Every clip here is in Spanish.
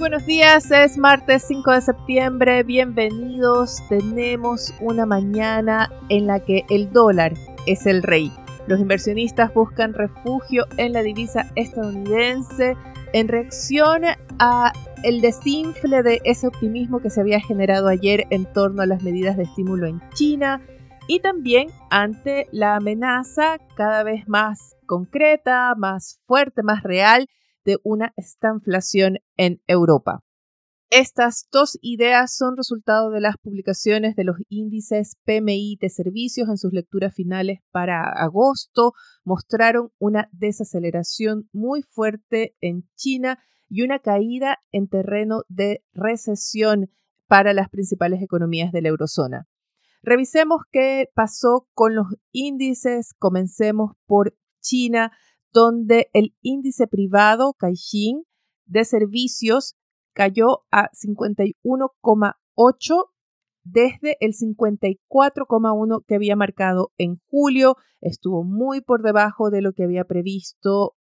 Buenos días, es martes 5 de septiembre, bienvenidos. Tenemos una mañana en la que el dólar es el rey. Los inversionistas buscan refugio en la divisa estadounidense en reacción a el desinfle de ese optimismo que se había generado ayer en torno a las medidas de estímulo en China y también ante la amenaza cada vez más concreta, más fuerte, más real de una estanflación en Europa. Estas dos ideas son resultado de las publicaciones de los índices PMI de servicios en sus lecturas finales para agosto. Mostraron una desaceleración muy fuerte en China y una caída en terreno de recesión para las principales economías de la eurozona. Revisemos qué pasó con los índices. Comencemos por China donde el índice privado Caixin de servicios cayó a 51,8 desde el 54,1 que había marcado en julio. Estuvo muy por debajo de lo que había previsto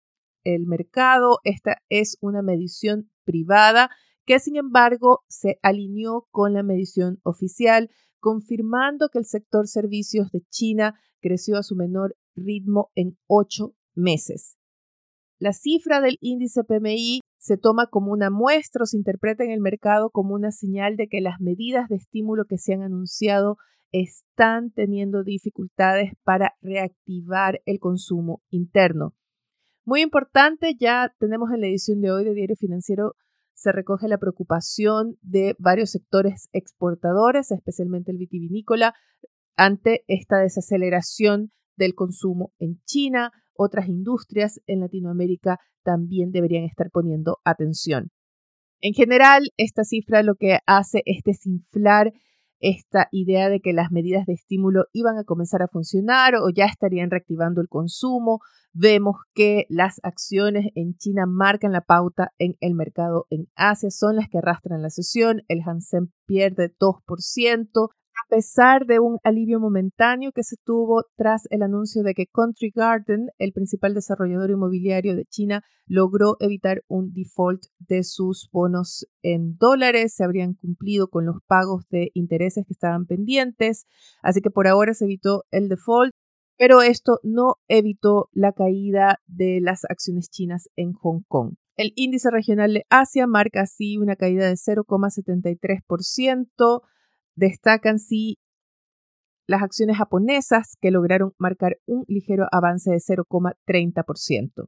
el mercado. Esta es una medición privada que sin embargo se alineó con la medición oficial, confirmando que el sector servicios de China creció a su menor ritmo en ocho meses. La cifra del índice PMI se toma como una muestra o se interpreta en el mercado como una señal de que las medidas de estímulo que se han anunciado están teniendo dificultades para reactivar el consumo interno. Muy importante, ya tenemos en la edición de hoy de Diario Financiero, se recoge la preocupación de varios sectores exportadores, especialmente el vitivinícola, ante esta desaceleración del consumo en China, otras industrias en Latinoamérica también deberían estar poniendo atención. En general, esta cifra lo que hace es desinflar esta idea de que las medidas de estímulo iban a comenzar a funcionar o ya estarían reactivando el consumo. Vemos que las acciones en China marcan la pauta en el mercado en Asia, son las que arrastran la sesión. El Hansen pierde 2%, a pesar de un alivio momentáneo que se tuvo tras el anuncio de que Country Garden, el principal desarrollador inmobiliario de China, logró evitar un default de sus bonos en dólares, se habrían cumplido con los pagos de intereses que estaban pendientes, así que por ahora se evitó el default, pero esto no evitó la caída de las acciones chinas en Hong Kong. El índice regional de Asia marca así una caída de 0,73%. Destacan sí las acciones japonesas que lograron marcar un ligero avance de 0,30%.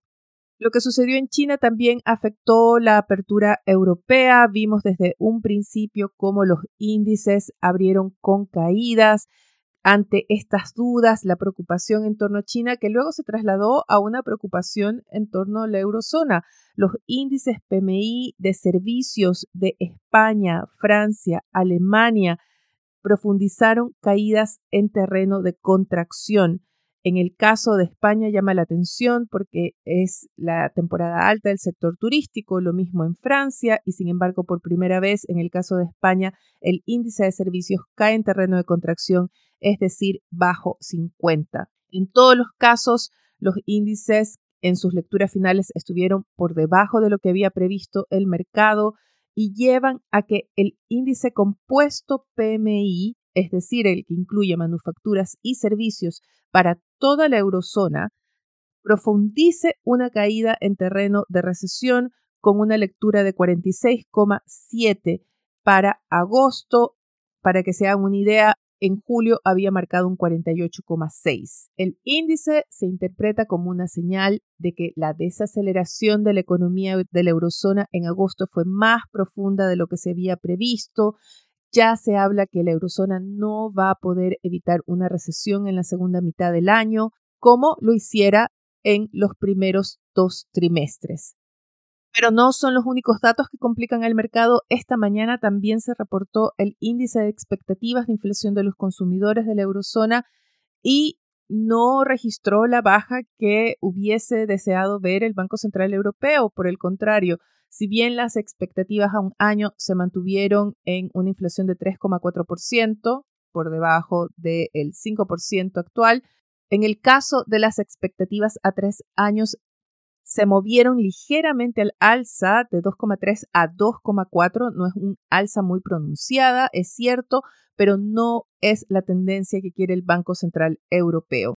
Lo que sucedió en China también afectó la apertura europea. Vimos desde un principio cómo los índices abrieron con caídas ante estas dudas, la preocupación en torno a China, que luego se trasladó a una preocupación en torno a la eurozona. Los índices PMI de servicios de España, Francia, Alemania, profundizaron caídas en terreno de contracción. En el caso de España llama la atención porque es la temporada alta del sector turístico, lo mismo en Francia y sin embargo por primera vez en el caso de España el índice de servicios cae en terreno de contracción, es decir, bajo 50. En todos los casos los índices en sus lecturas finales estuvieron por debajo de lo que había previsto el mercado y llevan a que el índice compuesto PMI, es decir, el que incluye manufacturas y servicios para toda la eurozona, profundice una caída en terreno de recesión con una lectura de 46,7 para agosto. Para que se hagan una idea, en julio había marcado un 48,6. El índice se interpreta como una señal de que la desaceleración de la economía de la eurozona en agosto fue más profunda de lo que se había previsto. Ya se habla que la eurozona no va a poder evitar una recesión en la segunda mitad del año, como lo hiciera en los primeros dos trimestres. Pero no son los únicos datos que complican el mercado. Esta mañana también se reportó el índice de expectativas de inflación de los consumidores de la eurozona y no registró la baja que hubiese deseado ver el Banco Central Europeo. Por el contrario, si bien las expectativas a un año se mantuvieron en una inflación de 3,4%, por debajo del 5% actual, en el caso de las expectativas a tres años se movieron ligeramente al alza de 2,3 a 2,4. No es un alza muy pronunciada, es cierto, pero no es la tendencia que quiere el Banco Central Europeo.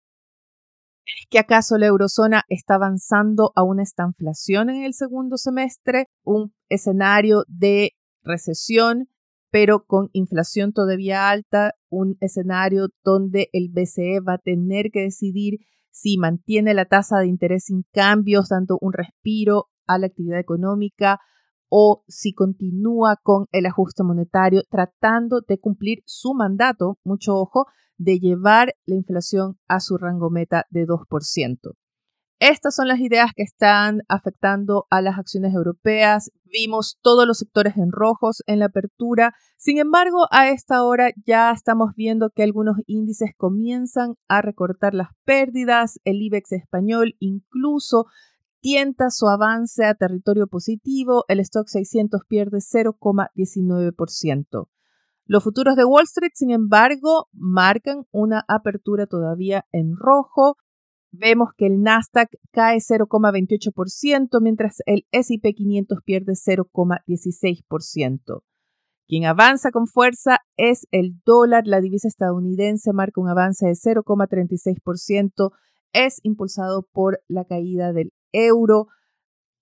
¿Es que acaso la eurozona está avanzando a una estanflación en el segundo semestre? Un escenario de recesión, pero con inflación todavía alta, un escenario donde el BCE va a tener que decidir si mantiene la tasa de interés sin cambios, dando un respiro a la actividad económica, o si continúa con el ajuste monetario, tratando de cumplir su mandato, mucho ojo, de llevar la inflación a su rango meta de 2%. Estas son las ideas que están afectando a las acciones europeas. Vimos todos los sectores en rojos en la apertura. Sin embargo, a esta hora ya estamos viendo que algunos índices comienzan a recortar las pérdidas. El IBEX español incluso tienta su avance a territorio positivo. El stock 600 pierde 0,19%. Los futuros de Wall Street, sin embargo, marcan una apertura todavía en rojo vemos que el Nasdaq cae 0,28%, mientras el SP 500 pierde 0,16%. Quien avanza con fuerza es el dólar. La divisa estadounidense marca un avance de 0,36%. Es impulsado por la caída del euro.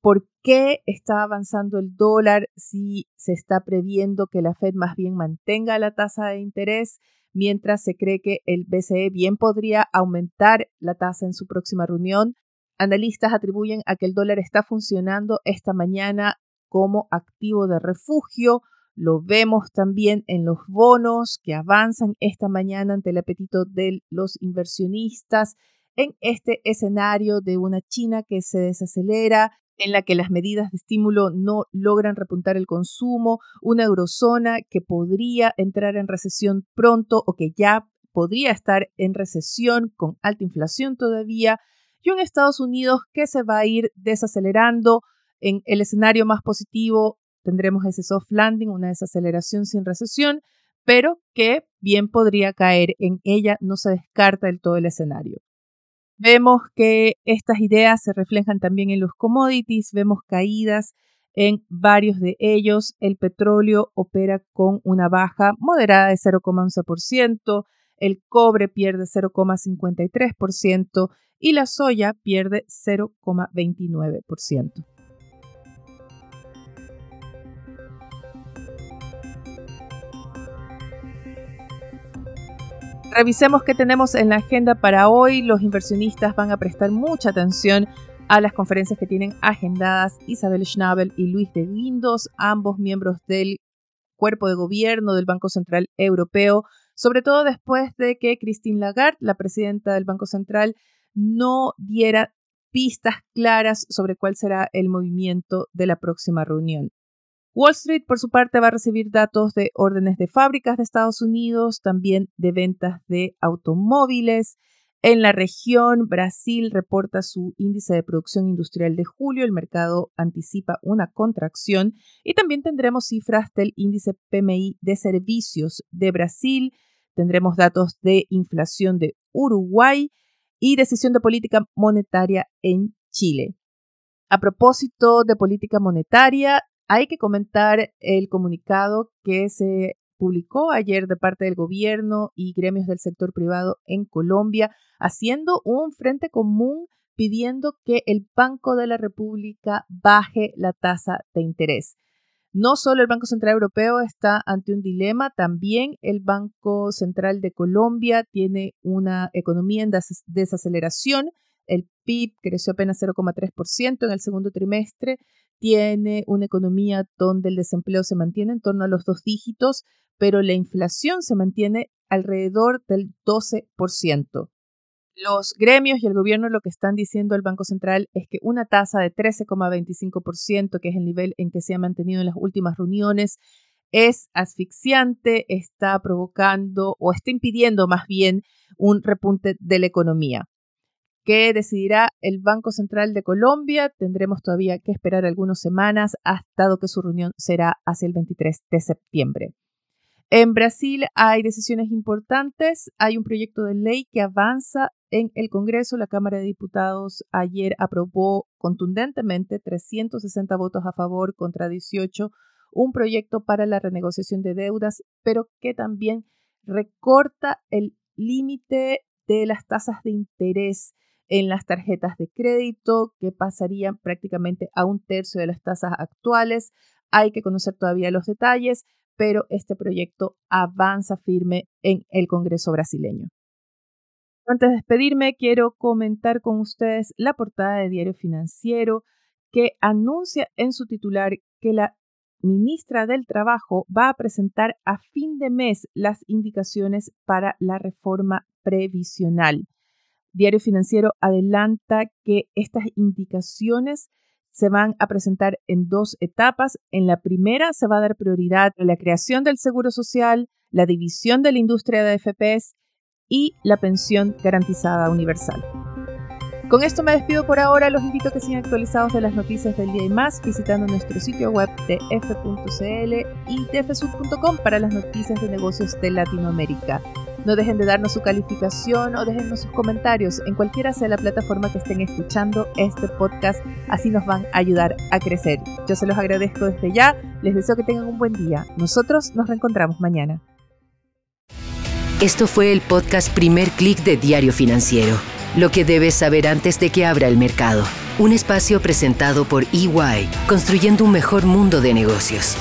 ¿Por qué está avanzando el dólar si se está previendo que la Fed más bien mantenga la tasa de interés? Mientras se cree que el BCE bien podría aumentar la tasa en su próxima reunión. Analistas atribuyen a que el dólar está funcionando esta mañana como activo de refugio. Lo vemos también en los bonos que avanzan esta mañana ante el apetito de los inversionistas en este escenario de una China que se desacelera, en la que las medidas de estímulo no logran repuntar el consumo, una eurozona que podría entrar en recesión pronto o que ya podría estar en recesión con alta inflación todavía, y un Estados Unidos que se va a ir desacelerando. En el escenario más positivo tendremos ese soft landing, una desaceleración sin recesión, pero que bien podría caer en ella, no se descarta del todo el escenario. Vemos que estas ideas se reflejan también en los commodities, vemos caídas en varios de ellos. El petróleo opera con una baja moderada de 0,11%, el cobre pierde 0,53% y la soya pierde 0,29%. Revisemos qué tenemos en la agenda para hoy. Los inversionistas van a prestar mucha atención a las conferencias que tienen agendadas Isabel Schnabel y Luis de Guindos, ambos miembros del cuerpo de gobierno del Banco Central Europeo, sobre todo después de que Christine Lagarde, la presidenta del Banco Central, no diera pistas claras sobre cuál será el movimiento de la próxima reunión. Wall Street, por su parte, va a recibir datos de órdenes de fábricas de Estados Unidos, también de ventas de automóviles. En la región, Brasil reporta su índice de producción industrial de julio. El mercado anticipa una contracción. Y también tendremos cifras del índice PMI de servicios de Brasil. Tendremos datos de inflación de Uruguay y decisión de política monetaria en Chile. A propósito de política monetaria, hay que comentar el comunicado que se publicó ayer de parte del gobierno y gremios del sector privado en Colombia, haciendo un frente común pidiendo que el Banco de la República baje la tasa de interés. No solo el Banco Central Europeo está ante un dilema, también el Banco Central de Colombia tiene una economía en desaceleración. PIB creció apenas 0,3% en el segundo trimestre tiene una economía donde el desempleo se mantiene en torno a los dos dígitos, pero la inflación se mantiene alrededor del 12%. Los gremios y el gobierno lo que están diciendo el Banco Central es que una tasa de 13,25%, que es el nivel en que se ha mantenido en las últimas reuniones, es asfixiante, está provocando o está impidiendo más bien un repunte de la economía. ¿Qué decidirá el Banco Central de Colombia? Tendremos todavía que esperar algunas semanas, dado que su reunión será hacia el 23 de septiembre. En Brasil hay decisiones importantes. Hay un proyecto de ley que avanza en el Congreso. La Cámara de Diputados ayer aprobó contundentemente 360 votos a favor contra 18 un proyecto para la renegociación de deudas, pero que también recorta el límite de las tasas de interés en las tarjetas de crédito, que pasarían prácticamente a un tercio de las tasas actuales. Hay que conocer todavía los detalles, pero este proyecto avanza firme en el Congreso brasileño. Antes de despedirme, quiero comentar con ustedes la portada de Diario Financiero que anuncia en su titular que la ministra del Trabajo va a presentar a fin de mes las indicaciones para la reforma previsional. Diario Financiero adelanta que estas indicaciones se van a presentar en dos etapas. En la primera se va a dar prioridad a la creación del Seguro Social, la división de la industria de FPS y la pensión garantizada universal. Con esto me despido por ahora. Los invito a que sigan actualizados de las noticias del día y más visitando nuestro sitio web de f.cl y tfsud.com para las noticias de negocios de Latinoamérica. No dejen de darnos su calificación o déjennos sus comentarios en cualquiera sea la plataforma que estén escuchando este podcast. Así nos van a ayudar a crecer. Yo se los agradezco desde ya. Les deseo que tengan un buen día. Nosotros nos reencontramos mañana. Esto fue el podcast Primer Click de Diario Financiero. Lo que debes saber antes de que abra el mercado. Un espacio presentado por EY, construyendo un mejor mundo de negocios.